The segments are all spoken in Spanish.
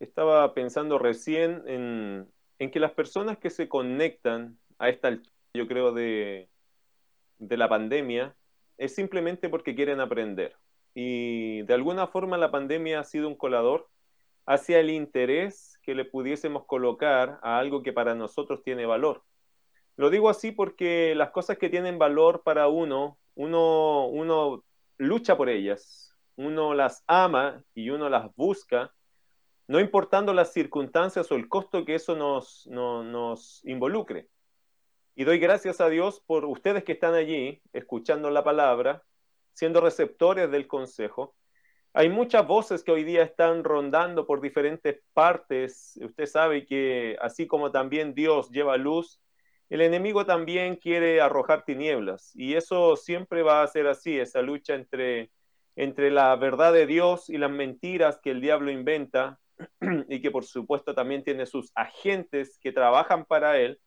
estaba pensando recién en, en que las personas que se conectan a esta altura, yo creo, de, de la pandemia, es simplemente porque quieren aprender. Y de alguna forma la pandemia ha sido un colador hacia el interés que le pudiésemos colocar a algo que para nosotros tiene valor. Lo digo así porque las cosas que tienen valor para uno, uno, uno lucha por ellas, uno las ama y uno las busca, no importando las circunstancias o el costo que eso nos, nos involucre. Y doy gracias a Dios por ustedes que están allí, escuchando la palabra, siendo receptores del consejo. Hay muchas voces que hoy día están rondando por diferentes partes. Usted sabe que así como también Dios lleva luz, el enemigo también quiere arrojar tinieblas. Y eso siempre va a ser así, esa lucha entre, entre la verdad de Dios y las mentiras que el diablo inventa y que por supuesto también tiene sus agentes que trabajan para él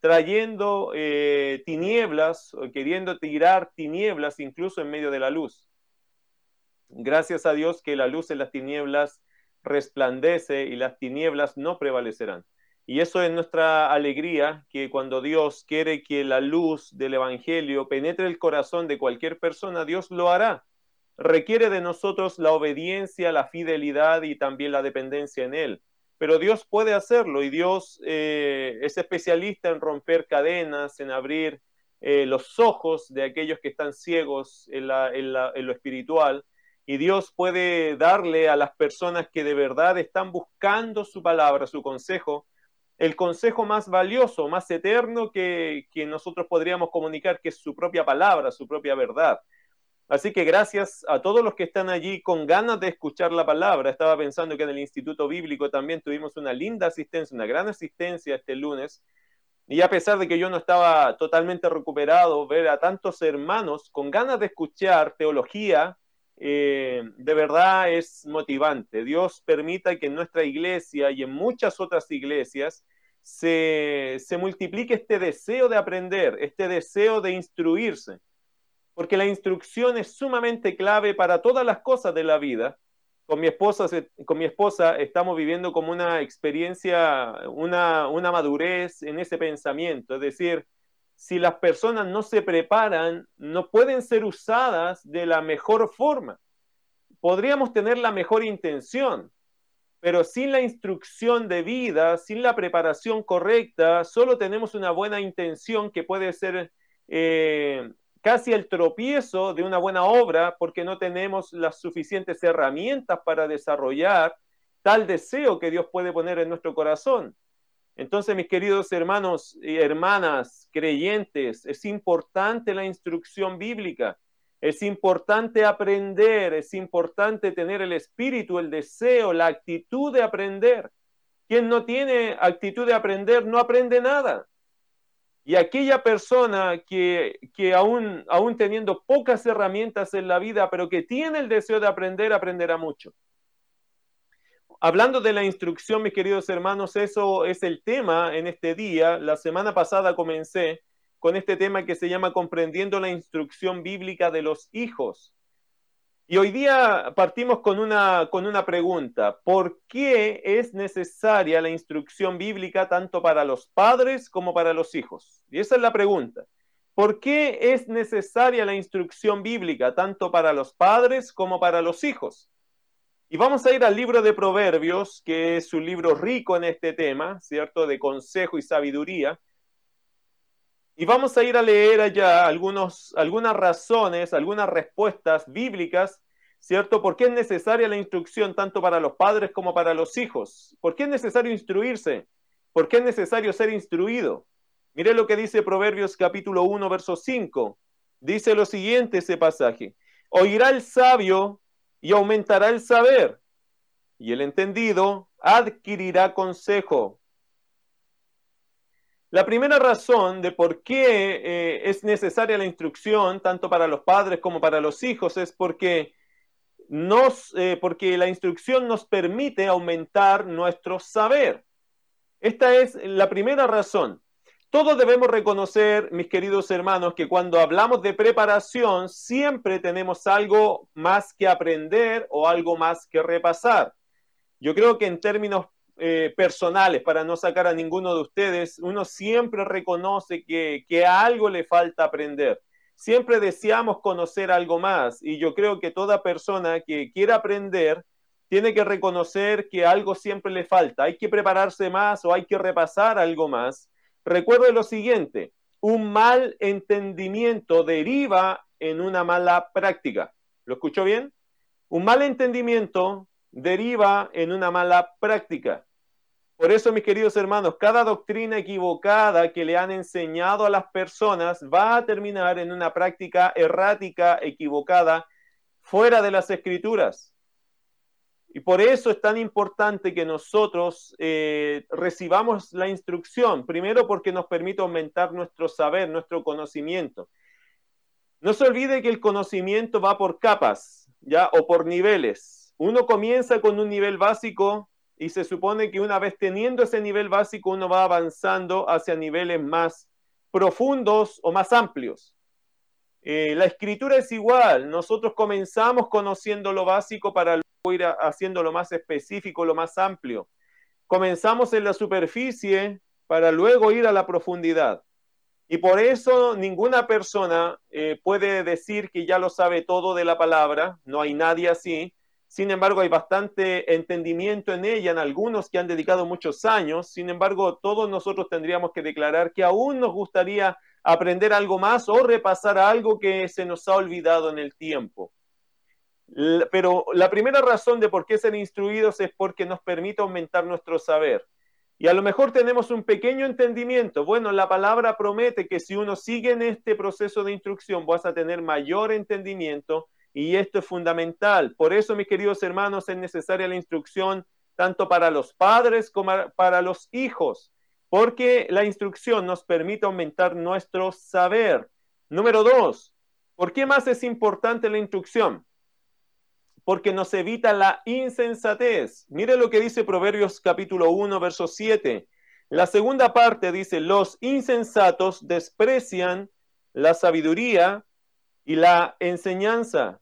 trayendo eh, tinieblas, queriendo tirar tinieblas incluso en medio de la luz. Gracias a Dios que la luz en las tinieblas resplandece y las tinieblas no prevalecerán. Y eso es nuestra alegría, que cuando Dios quiere que la luz del Evangelio penetre el corazón de cualquier persona, Dios lo hará. Requiere de nosotros la obediencia, la fidelidad y también la dependencia en Él pero Dios puede hacerlo y Dios eh, es especialista en romper cadenas, en abrir eh, los ojos de aquellos que están ciegos en, lo espiritual. Y Dios puede darle a las personas que de verdad están buscando su palabra, su consejo, el consejo más valioso, más eterno que, que nosotros podríamos comunicar, que es su propia palabra, su propia verdad. Así que gracias a todos los que están allí con ganas de escuchar la palabra. Estaba pensando que en el Instituto Bíblico también tuvimos una linda asistencia, una gran asistencia este lunes. Y a pesar de que yo no estaba totalmente recuperado, ver a tantos hermanos con ganas de escuchar teología, eh, de verdad es motivante. Dios permita que en nuestra iglesia y en muchas otras iglesias se, se multiplique este deseo de aprender, este deseo de instruirse porque la instrucción es sumamente clave para todas las cosas de la vida. Con mi esposa, con mi esposa estamos viviendo como una experiencia, una, una madurez en ese pensamiento. Es decir, si las personas no se preparan, no pueden ser usadas de la mejor forma. Podríamos tener la mejor intención, pero sin la instrucción de vida, sin la preparación correcta, solo tenemos una buena intención que puede ser eh, casi el tropiezo de una buena obra porque no tenemos las suficientes herramientas para desarrollar tal deseo que Dios puede poner en nuestro corazón. Entonces, mis queridos hermanos y hermanas creyentes, es importante la instrucción bíblica, es importante aprender, es importante tener el espíritu, el deseo, la actitud de aprender. Quien no tiene actitud de aprender no aprende nada. Y aquella persona que, que aún, aún teniendo pocas herramientas en la vida, pero que tiene el deseo de aprender, aprenderá mucho. Hablando de la instrucción, mis queridos hermanos, eso es el tema en este día. La semana pasada comencé con este tema que se llama Comprendiendo la instrucción bíblica de los hijos. Y hoy día partimos con una, con una pregunta. ¿Por qué es necesaria la instrucción bíblica tanto para los padres como para los hijos? Y esa es la pregunta. ¿Por qué es necesaria la instrucción bíblica tanto para los padres como para los hijos? Y vamos a ir al libro de Proverbios, que es un libro rico en este tema, ¿cierto? De consejo y sabiduría. Y vamos a ir a leer allá algunos, algunas razones, algunas respuestas bíblicas, ¿cierto? ¿Por qué es necesaria la instrucción tanto para los padres como para los hijos? ¿Por qué es necesario instruirse? ¿Por qué es necesario ser instruido? Mire lo que dice Proverbios capítulo 1, verso 5. Dice lo siguiente ese pasaje. Oirá el sabio y aumentará el saber, y el entendido adquirirá consejo. La primera razón de por qué eh, es necesaria la instrucción, tanto para los padres como para los hijos, es porque, eh, porque la instrucción nos permite aumentar nuestro saber. Esta es la primera razón. Todos debemos reconocer, mis queridos hermanos, que cuando hablamos de preparación siempre tenemos algo más que aprender o algo más que repasar. Yo creo que en términos eh, personales, para no sacar a ninguno de ustedes, uno siempre reconoce que, que algo le falta aprender. Siempre deseamos conocer algo más y yo creo que toda persona que quiera aprender tiene que reconocer que algo siempre le falta. Hay que prepararse más o hay que repasar algo más. Recuerde lo siguiente, un mal entendimiento deriva en una mala práctica. ¿Lo escuchó bien? Un mal entendimiento deriva en una mala práctica. Por eso, mis queridos hermanos, cada doctrina equivocada que le han enseñado a las personas va a terminar en una práctica errática, equivocada, fuera de las escrituras. Y por eso es tan importante que nosotros eh, recibamos la instrucción, primero porque nos permite aumentar nuestro saber, nuestro conocimiento. No se olvide que el conocimiento va por capas, ¿ya? O por niveles. Uno comienza con un nivel básico y se supone que una vez teniendo ese nivel básico uno va avanzando hacia niveles más profundos o más amplios. Eh, la escritura es igual, nosotros comenzamos conociendo lo básico para luego ir haciendo lo más específico, lo más amplio. Comenzamos en la superficie para luego ir a la profundidad. Y por eso ninguna persona eh, puede decir que ya lo sabe todo de la palabra, no hay nadie así, sin embargo, hay bastante entendimiento en ella, en algunos que han dedicado muchos años. Sin embargo, todos nosotros tendríamos que declarar que aún nos gustaría aprender algo más o repasar algo que se nos ha olvidado en el tiempo. Pero la primera razón de por qué ser instruidos es porque nos permite aumentar nuestro saber. Y a lo mejor tenemos un pequeño entendimiento. Bueno, la palabra promete que si uno sigue en este proceso de instrucción vas a tener mayor entendimiento y esto es fundamental. Por eso, mis queridos hermanos, es necesaria la instrucción tanto para los padres como para los hijos, porque la instrucción nos permite aumentar nuestro saber. Número dos, ¿por qué más es importante la instrucción? Porque nos evita la insensatez. Mire lo que dice Proverbios capítulo 1, verso 7. La segunda parte dice, los insensatos desprecian la sabiduría y la enseñanza,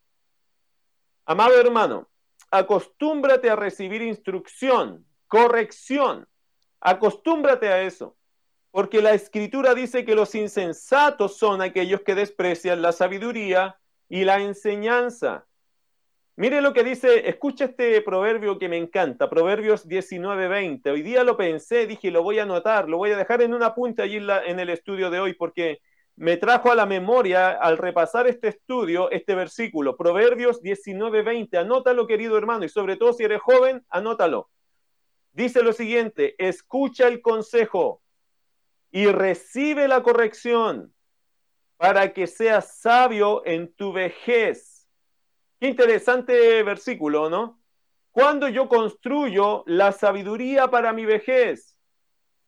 Amado hermano, acostúmbrate a recibir instrucción, corrección. Acostúmbrate a eso. Porque la escritura dice que los insensatos son aquellos que desprecian la sabiduría y la enseñanza. Mire lo que dice, escucha este proverbio que me encanta, Proverbios 19:20. Hoy día lo pensé, dije, lo voy a anotar, lo voy a dejar en una punta allí en el estudio de hoy, porque me trajo a la memoria al repasar este estudio, este versículo, Proverbios 19:20. Anótalo, querido hermano, y sobre todo si eres joven, anótalo. Dice lo siguiente, escucha el consejo y recibe la corrección para que seas sabio en tu vejez. Qué interesante versículo, ¿no? Cuando yo construyo la sabiduría para mi vejez,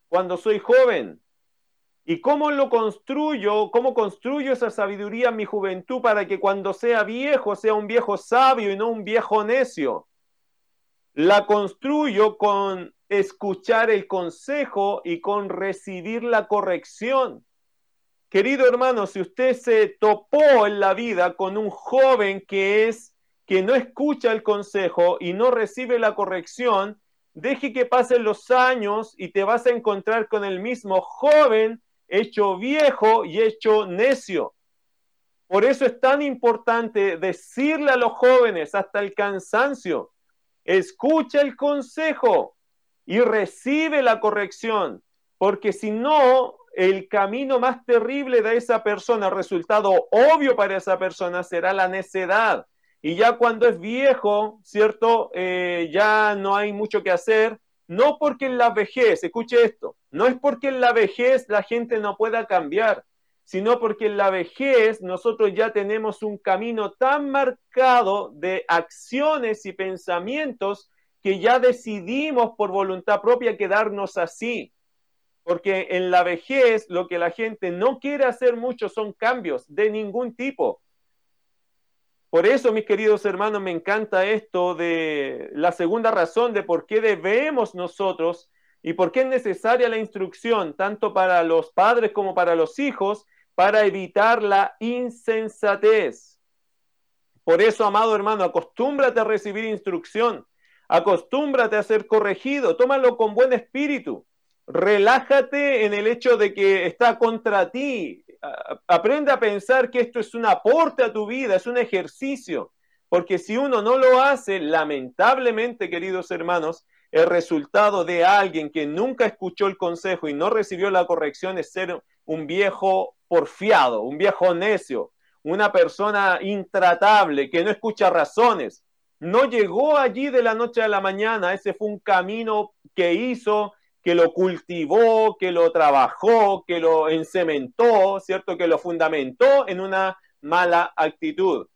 cuando soy joven, ¿Y cómo lo construyo? ¿Cómo construyo esa sabiduría en mi juventud para que cuando sea viejo sea un viejo sabio y no un viejo necio? La construyo con escuchar el consejo y con recibir la corrección. Querido hermano, si usted se topó en la vida con un joven que es que no escucha el consejo y no recibe la corrección, deje que pasen los años y te vas a encontrar con el mismo joven hecho viejo y hecho necio. Por eso es tan importante decirle a los jóvenes hasta el cansancio, escucha el consejo y recibe la corrección, porque si no, el camino más terrible de esa persona, resultado obvio para esa persona, será la necedad. Y ya cuando es viejo, ¿cierto? Eh, ya no hay mucho que hacer, no porque en la vejez, escuche esto, no es porque en la vejez la gente no pueda cambiar, sino porque en la vejez nosotros ya tenemos un camino tan marcado de acciones y pensamientos que ya decidimos por voluntad propia quedarnos así. Porque en la vejez lo que la gente no quiere hacer mucho son cambios de ningún tipo. Por eso, mis queridos hermanos, me encanta esto de la segunda razón de por qué debemos nosotros y por qué es necesaria la instrucción, tanto para los padres como para los hijos, para evitar la insensatez. Por eso, amado hermano, acostúmbrate a recibir instrucción, Acostúmbrate a ser corregido, tómalo con buen espíritu. Relájate en el hecho de que está contra ti. Aprende a pensar que esto es un aporte a tu vida, es un ejercicio. Porque si uno no lo hace, lamentablemente, queridos hermanos, el resultado de alguien que nunca escuchó el consejo y no recibió la corrección es ser un viejo porfiado, un viejo necio, una persona intratable que no escucha razones. No llegó allí de la noche a la mañana, ese fue un camino que hizo, que lo cultivó, que lo trabajó, que lo encementó, ¿cierto? Que lo fundamentó en una mala actitud.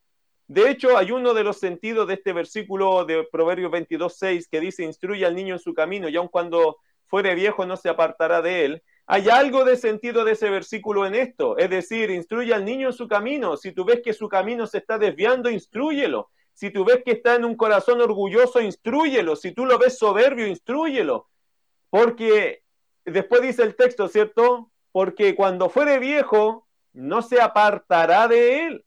De hecho, hay uno de los sentidos de este versículo de Proverbios 22.6 que dice, instruye al niño en su camino y aun cuando fuere viejo no se apartará de él. Hay algo de sentido de ese versículo en esto, es decir, instruye al niño en su camino. Si tú ves que su camino se está desviando, instruyelo. Si tú ves que está en un corazón orgulloso, instruyelo. Si tú lo ves soberbio, instruyelo. Porque después dice el texto, ¿cierto? Porque cuando fuere viejo, no se apartará de él.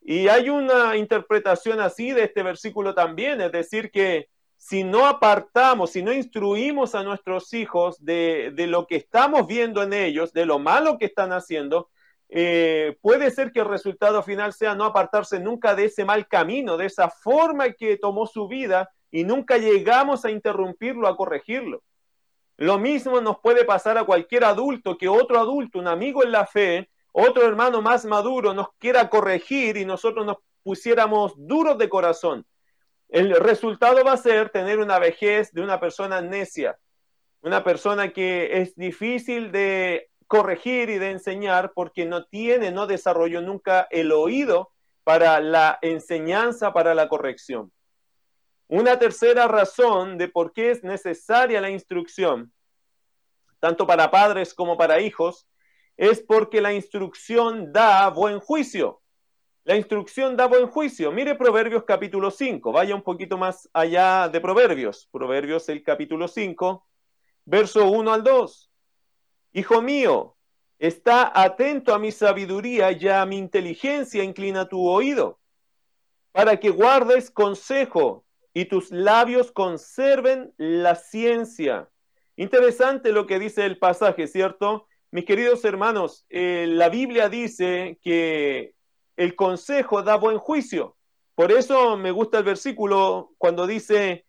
Y hay una interpretación así de este versículo también, es decir, que si no apartamos, si no instruimos a nuestros hijos de, lo que estamos viendo en ellos, de lo malo que están haciendo, eh, puede ser que el resultado final sea no apartarse nunca de ese mal camino, de esa forma que tomó su vida y nunca llegamos a interrumpirlo, a corregirlo. Lo mismo nos puede pasar a cualquier adulto que otro adulto, un amigo en la fe, otro hermano más maduro nos quiera corregir y nosotros nos pusiéramos duros de corazón. El resultado va a ser tener una vejez de una persona necia, una persona que es difícil de corregir y de enseñar porque no tiene, no desarrolló nunca el oído para la enseñanza, para la corrección. Una tercera razón de por qué es necesaria la instrucción, tanto para padres como para hijos, es porque la instrucción da buen juicio. La instrucción da buen juicio. Mire Proverbios capítulo 5, vaya un poquito más allá de Proverbios. Proverbios el capítulo 5, verso 1 al 2. Hijo mío, está atento a mi sabiduría y a mi inteligencia inclina tu oído, para que guardes consejo y tus labios conserven la ciencia. Interesante lo que dice el pasaje, ¿cierto? Mis queridos hermanos, eh, la Biblia dice que el consejo da buen juicio. Por eso me gusta el versículo cuando dice,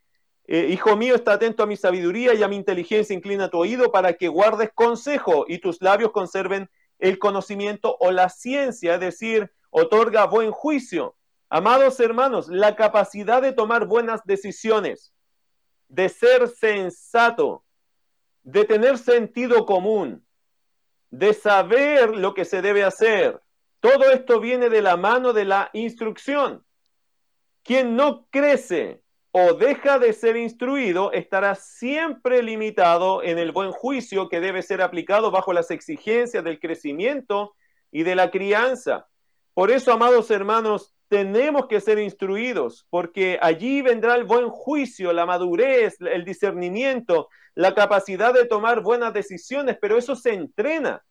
eh, Hijo mío, está atento a mi sabiduría y a mi inteligencia, inclina tu oído para que guardes consejo y tus labios conserven el conocimiento o la ciencia, es decir, otorga buen juicio. Amados hermanos, la capacidad de tomar buenas decisiones, de ser sensato, de tener sentido común, de saber lo que se debe hacer. Todo esto viene de la mano de la instrucción. Quien no crece o deja de ser instruido estará siempre limitado en el buen juicio que debe ser aplicado bajo las exigencias del crecimiento y de la crianza. Por eso, amados hermanos, tenemos que ser instruidos, porque allí vendrá el buen juicio, la madurez, el discernimiento, la capacidad de tomar buenas decisiones, pero eso se entrena.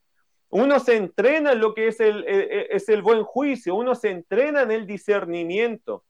Uno se entrena en lo que es el, e, e, es el buen juicio, uno se entrena en el discernimiento.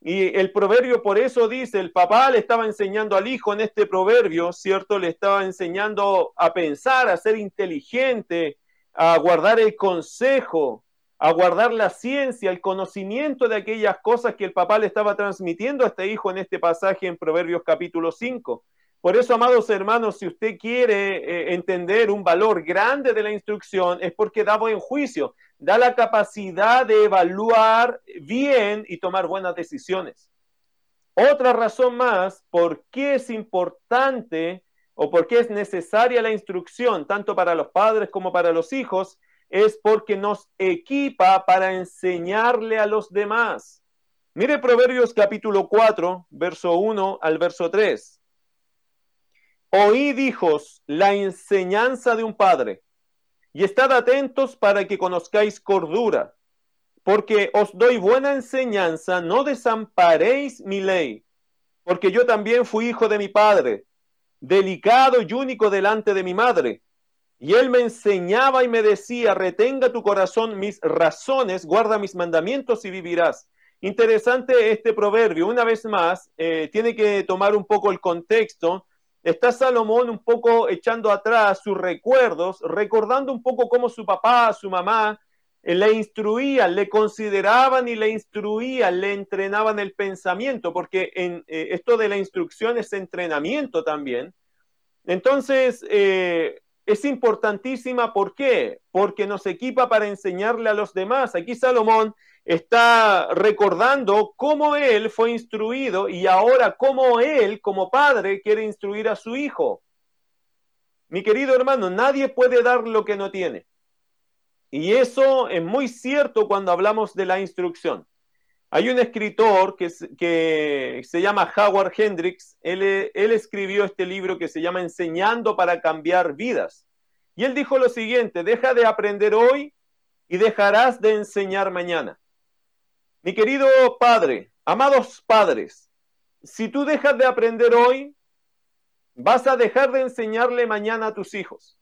Y el proverbio por eso dice, el papá le estaba enseñando al hijo en este proverbio, ¿cierto? Le estaba enseñando a pensar, a ser inteligente, a guardar el consejo, a guardar la ciencia, el conocimiento de aquellas cosas que el papá le estaba transmitiendo a este hijo en este pasaje en Proverbios capítulo 5. Por eso, amados hermanos, si usted quiere eh, entender un valor grande de la instrucción, es porque da buen juicio, da la capacidad de evaluar bien y tomar buenas decisiones. Otra razón más por qué es importante o por qué es necesaria la instrucción, tanto para los padres como para los hijos, es porque nos equipa para enseñarle a los demás. Mire Proverbios capítulo 4, verso 1 al verso 3. Oíd, hijos, la enseñanza de un padre, y estad atentos para que conozcáis cordura, porque os doy buena enseñanza, no desamparéis mi ley, porque yo también fui hijo de mi padre, delicado y único delante de mi madre y él me enseñaba y me decía, retenga tu corazón mis razones, guarda mis mandamientos y vivirás. Interesante este proverbio, una vez más, eh, tiene que tomar un poco el contexto. Está Salomón un poco echando atrás sus recuerdos, recordando un poco cómo su papá, su mamá, eh, le instruían, le consideraban y le instruían, le entrenaban el pensamiento, porque en, eh, esto de la instrucción es entrenamiento también. Entonces, eh, es importantísima, ¿por qué? Porque nos equipa para enseñarle a los demás. Aquí Salomón está recordando cómo él fue instruido y ahora cómo él, como padre, quiere instruir a su hijo. Mi querido hermano, nadie puede dar lo que no tiene. Y eso es muy cierto cuando hablamos de la instrucción. Hay un escritor que, se llama Howard Hendricks, él escribió este libro que se llama Enseñando para cambiar vidas. Y él dijo lo siguiente, deja de aprender hoy y dejarás de enseñar mañana. Mi querido padre, amados padres, si tú dejas de aprender hoy, vas a dejar de enseñarle mañana a tus hijos.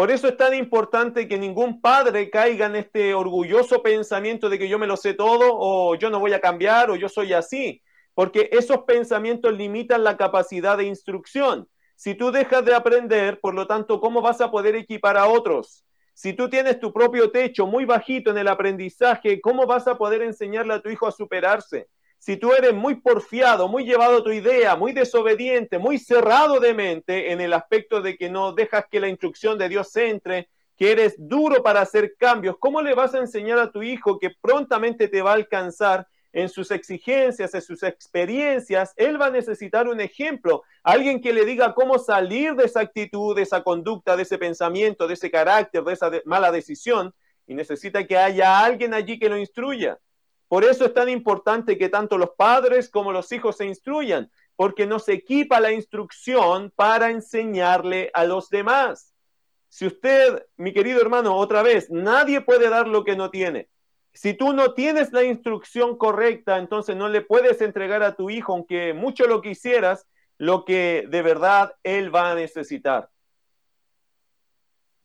Por eso es tan importante que ningún padre caiga en este orgulloso pensamiento de que yo me lo sé todo o yo no voy a cambiar o yo soy así, porque esos pensamientos limitan la capacidad de instrucción. Si tú dejas de aprender, por lo tanto, ¿cómo vas a poder equipar a otros? Si tú tienes tu propio techo muy bajito en el aprendizaje, ¿cómo vas a poder enseñarle a tu hijo a superarse? Si tú eres muy porfiado, muy llevado a tu idea, muy desobediente, muy cerrado de mente en el aspecto de que no dejas que la instrucción de Dios entre, que eres duro para hacer cambios, ¿cómo le vas a enseñar a tu hijo que prontamente te va a alcanzar en sus exigencias, en sus experiencias? Él va a necesitar un ejemplo, alguien que le diga cómo salir de esa actitud, de esa conducta, de ese pensamiento, de ese carácter, de esa mala decisión, y necesita que haya alguien allí que lo instruya. Por eso es tan importante que tanto los padres como los hijos se instruyan, porque nos equipa la instrucción para enseñarle a los demás. Si usted, mi querido hermano, otra vez, nadie puede dar lo que no tiene. Si tú no tienes la instrucción correcta, entonces no le puedes entregar a tu hijo, aunque mucho lo quisieras, lo que de verdad él va a necesitar.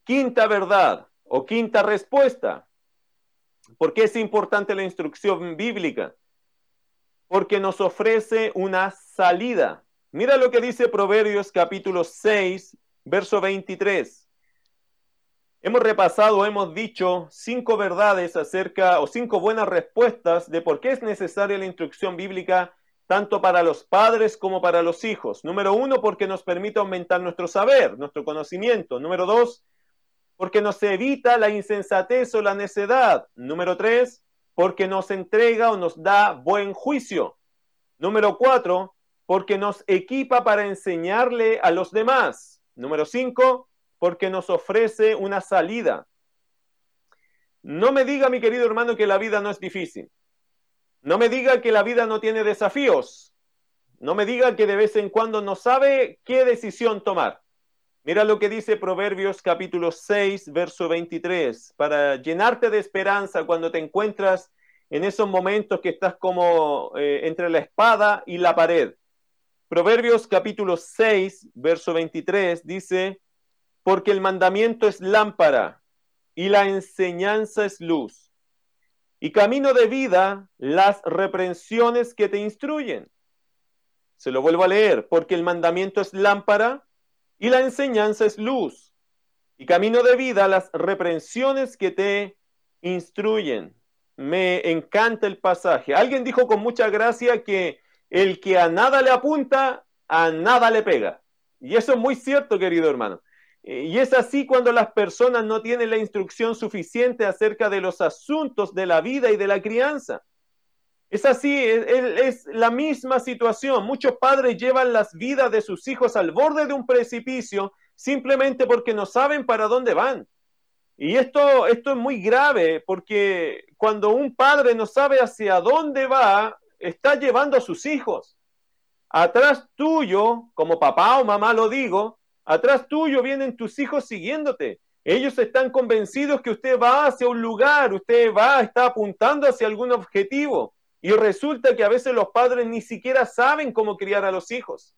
Quinta verdad o quinta respuesta. ¿Por qué es importante la instrucción bíblica? Porque nos ofrece una salida. Mira lo que dice Proverbios capítulo 6, verso 23. Hemos repasado, hemos dicho cinco verdades acerca o cinco buenas respuestas de por qué es necesaria la instrucción bíblica tanto para los padres como para los hijos. Número uno, porque nos permite aumentar nuestro saber, nuestro conocimiento. Número dos, porque nos evita la insensatez o la necedad. Número tres, porque nos entrega o nos da buen juicio. Número cuatro, porque nos equipa para enseñarle a los demás. Número cinco, porque nos ofrece una salida. No me diga, mi querido hermano, que la vida no es difícil. No me diga que la vida no tiene desafíos. No me diga que de vez en cuando no sabe qué decisión tomar. Mira lo que dice Proverbios capítulo 6, verso 23, para llenarte de esperanza cuando te encuentras en esos momentos que estás como eh, entre la espada y la pared. Proverbios capítulo 6, verso 23 dice, porque el mandamiento es lámpara y la enseñanza es luz. Y camino de vida las reprensiones que te instruyen. Se lo vuelvo a leer, porque el mandamiento es lámpara y la enseñanza es luz y camino de vida las reprensiones que te instruyen. Me encanta el pasaje. Alguien dijo con mucha gracia que el que a nada le apunta, a nada le pega. Y eso es muy cierto, querido hermano. Y es así cuando las personas no tienen la instrucción suficiente acerca de los asuntos de la vida y de la crianza. Es así, es, la misma situación. Muchos padres llevan las vidas de sus hijos al borde de un precipicio simplemente porque no saben para dónde van. Y esto, esto es muy grave porque cuando un padre no sabe hacia dónde va, está llevando a sus hijos. Atrás tuyo, como papá o mamá lo digo, atrás tuyo vienen tus hijos siguiéndote. Ellos están convencidos que usted va hacia un lugar, usted va, está apuntando hacia algún objetivo. Y resulta que a veces los padres ni siquiera saben cómo criar a los hijos.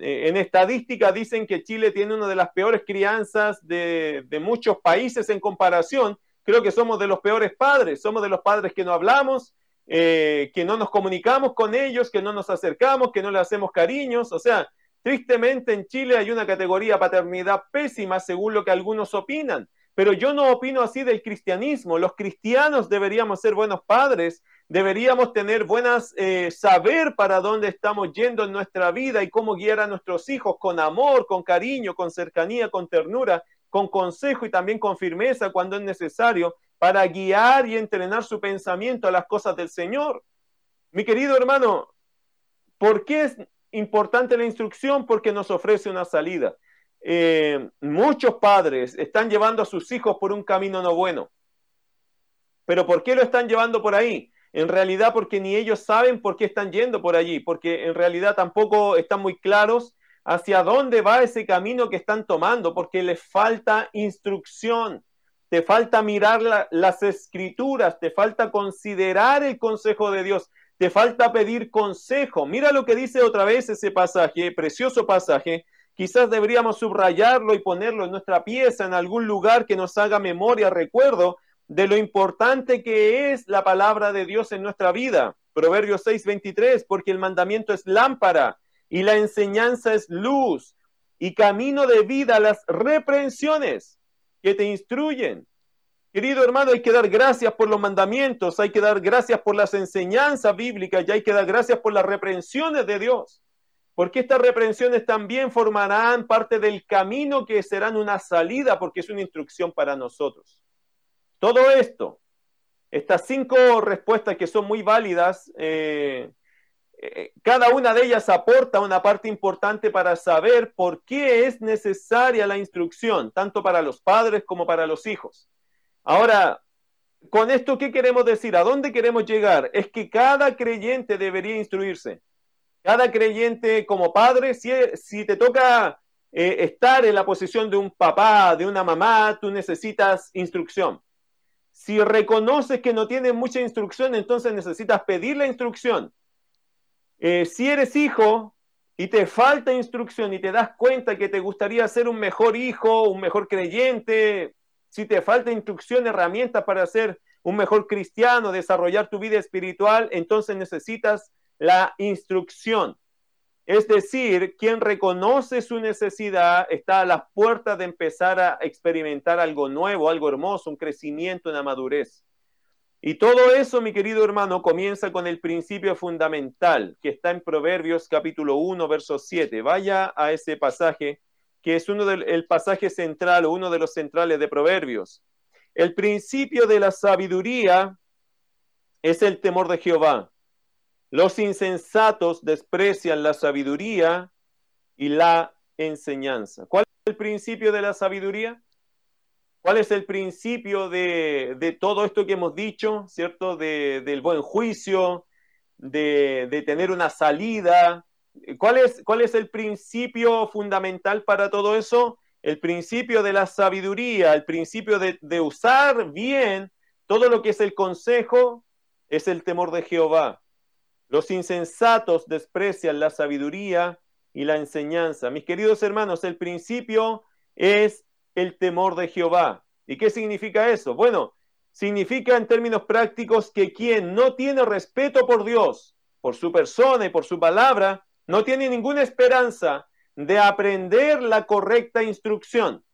Eh, en estadística dicen que Chile tiene una de las peores crianzas de, muchos países en comparación. Creo que somos de los peores padres, somos de los padres que no hablamos, eh, que no nos comunicamos con ellos, que no nos acercamos, que no le hacemos cariños. O sea, tristemente en Chile hay una categoría paternidad pésima según lo que algunos opinan. Pero yo no opino así del cristianismo. Los cristianos deberíamos ser buenos padres, deberíamos tener buenas, eh, saber para dónde estamos yendo en nuestra vida y cómo guiar a nuestros hijos con amor, con cariño, con cercanía, con ternura, con consejo y también con firmeza cuando es necesario para guiar y entrenar su pensamiento a las cosas del Señor. Mi querido hermano, ¿por qué es importante la instrucción? Porque nos ofrece una salida. Eh, muchos padres están llevando a sus hijos por un camino no bueno. Pero ¿por qué lo están llevando por ahí? En realidad porque ni ellos saben por qué están yendo por allí, porque en realidad tampoco están muy claros hacia dónde va ese camino que están tomando, porque les falta instrucción, te falta mirar las escrituras, te falta considerar el consejo de Dios, te falta pedir consejo. Mira lo que dice otra vez ese pasaje, precioso pasaje Quizás deberíamos subrayarlo y ponerlo en nuestra pieza, en algún lugar que nos haga memoria, recuerdo de lo importante que es la palabra de Dios en nuestra vida. Proverbios 6:23, porque el mandamiento es lámpara y la enseñanza es luz y camino de vida las reprensiones que te instruyen. Querido hermano, hay que dar gracias por los mandamientos, hay que dar gracias por las enseñanzas bíblicas y hay que dar gracias por las reprensiones de Dios porque estas reprensiones también formarán parte del camino que serán una salida, porque es una instrucción para nosotros. Todo esto, estas cinco respuestas que son muy válidas, eh, eh, cada una de ellas aporta una parte importante para saber por qué es necesaria la instrucción, tanto para los padres como para los hijos. Ahora, con esto, ¿qué queremos decir? ¿A dónde queremos llegar? Es que cada creyente debería instruirse. Cada creyente como padre, si, te toca eh, estar en la posición de un papá, de una mamá, tú necesitas instrucción. Si reconoces que no tienes mucha instrucción, entonces necesitas pedir la instrucción. Eh, si eres hijo y te falta instrucción y te das cuenta que te gustaría ser un mejor hijo, un mejor creyente, si te falta instrucción, herramientas para ser un mejor cristiano, desarrollar tu vida espiritual, entonces necesitas la instrucción. Es decir, quien reconoce su necesidad está a las puertas de empezar a experimentar algo nuevo, algo hermoso, un crecimiento, una madurez. Y todo eso, mi querido hermano, comienza con el principio fundamental que está en Proverbios capítulo 1, verso 7. Vaya a ese pasaje, que es uno del pasaje central o uno de los centrales de Proverbios. El principio de la sabiduría es el temor de Jehová. Los insensatos desprecian la sabiduría y la enseñanza. ¿Cuál es el principio de la sabiduría? ¿Cuál es el principio de, todo esto que hemos dicho, ¿cierto? del buen juicio, de, tener una salida. ¿Cuál es, ¿Cuál es el principio fundamental para todo eso? El principio de la sabiduría, el principio de, de usar bien todo lo que es el consejo, es el temor de Jehová. Los insensatos desprecian la sabiduría y la enseñanza. Mis queridos hermanos, el principio es el temor de Jehová. ¿Y qué significa eso? Bueno, significa en términos prácticos que quien no tiene respeto por Dios, por su persona y por su palabra, no tiene ninguna esperanza de aprender la correcta instrucción.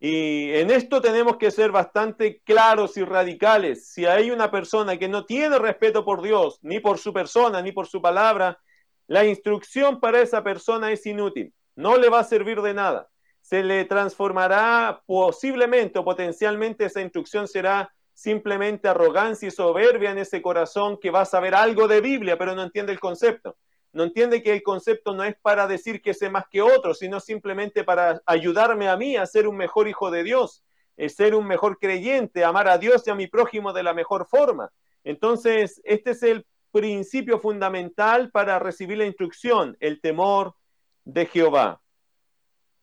Y en esto tenemos que ser bastante claros y radicales. Si hay una persona que no tiene respeto por Dios, ni por su persona, ni por su palabra, la instrucción para esa persona es inútil. No le va a servir de nada. Se le transformará posiblemente o potencialmente esa instrucción será simplemente arrogancia y soberbia en ese corazón que va a saber algo de Biblia, pero no entiende el concepto no entiende que el concepto no es para decir que sé más que otro, sino simplemente para ayudarme a mí a ser un mejor hijo de Dios, ser un mejor creyente, amar a Dios y a mi prójimo de la mejor forma. Entonces, este es el principio fundamental para recibir la instrucción, el temor de Jehová.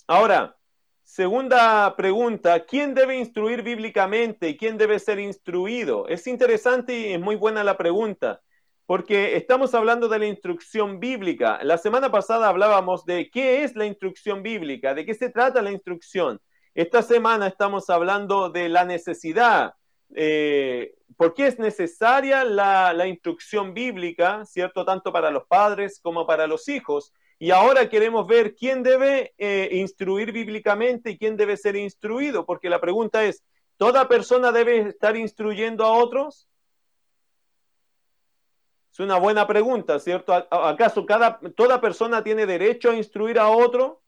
Ahora, segunda pregunta, ¿quién debe instruir bíblicamente y quién debe ser instruido? Es interesante y es muy buena la pregunta porque estamos hablando de la instrucción bíblica. La semana pasada hablábamos de qué es la instrucción bíblica, de qué se trata la instrucción. Esta semana estamos hablando de la necesidad, eh, por qué es necesaria la, instrucción bíblica, ¿cierto? Tanto para los padres como para los hijos. Y ahora queremos ver quién debe eh, instruir bíblicamente y quién debe ser instruido, porque la pregunta es, ¿toda persona debe estar instruyendo a otros? Es una buena pregunta, ¿cierto? ¿Acaso cada, toda persona tiene derecho a instruir a otro?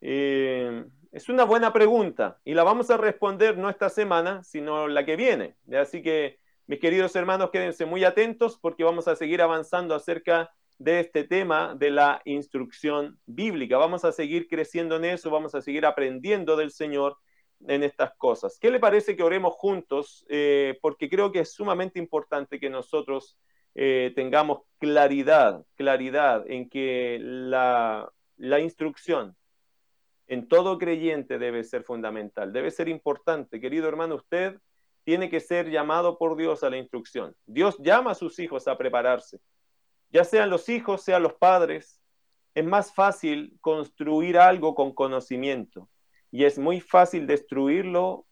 Eh, es una buena pregunta y la vamos a responder no esta semana, sino la que viene. Así que, mis queridos hermanos, quédense muy atentos porque vamos a seguir avanzando acerca de este tema de la instrucción bíblica. Vamos a seguir creciendo en eso, vamos a seguir aprendiendo del Señor en estas cosas. ¿Qué le parece que oremos juntos? Eh, porque creo que es sumamente importante que nosotros eh, tengamos claridad, claridad en que la, la instrucción en todo creyente debe ser fundamental, debe ser importante. Querido hermano, usted tiene que ser llamado por Dios a la instrucción. Dios llama a sus hijos a prepararse. Ya sean los hijos, sean los padres, es más fácil construir algo con conocimiento y es muy fácil destruirlo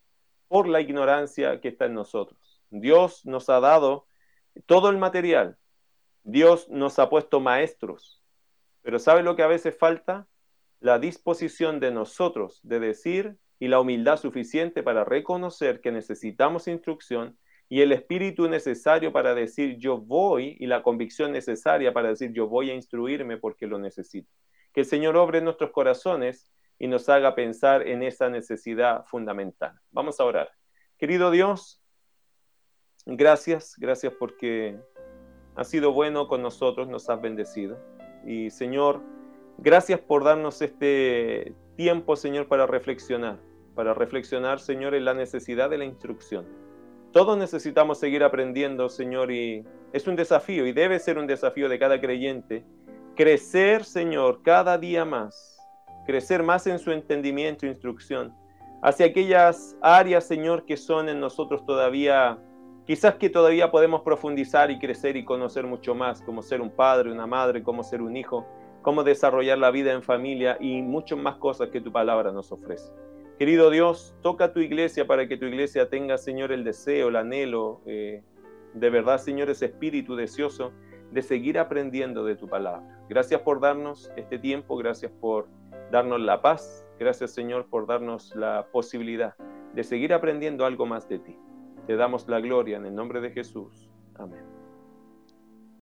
por la ignorancia que está en nosotros. Dios nos ha dado todo el material. Dios nos ha puesto maestros. Pero ¿sabe lo que a veces falta? la disposición de nosotros de decir y la humildad suficiente para reconocer que necesitamos instrucción y el espíritu necesario para decir yo voy y la convicción necesaria para decir yo voy a instruirme porque lo necesito. Que el Señor obre en nuestros corazones y nos haga pensar en esa necesidad fundamental. Vamos a orar. Querido Dios, gracias, gracias porque has sido bueno con nosotros, nos has bendecido. Y Señor, Gracias por darnos este tiempo, Señor, para reflexionar, para reflexionar, Señor, en la necesidad de la instrucción. Todos necesitamos seguir aprendiendo, Señor, y es un desafío y debe ser un desafío de cada creyente. Crecer, Señor, cada día más, crecer más en su entendimiento e instrucción, hacia aquellas áreas, Señor, que son en nosotros todavía, quizás que todavía podemos profundizar y crecer y conocer mucho más, como ser un padre, una madre, como ser un hijo cómo desarrollar la vida en familia y muchas más cosas que tu palabra nos ofrece. Querido Dios, toca tu iglesia para que tu iglesia tenga, Señor, el deseo, el anhelo, eh, de verdad, Señor, ese espíritu deseoso de seguir aprendiendo de tu palabra. Gracias por darnos este tiempo, gracias por darnos la paz, gracias, Señor, por darnos la posibilidad de seguir aprendiendo algo más de ti. Te damos la gloria en el nombre de Jesús. Amén.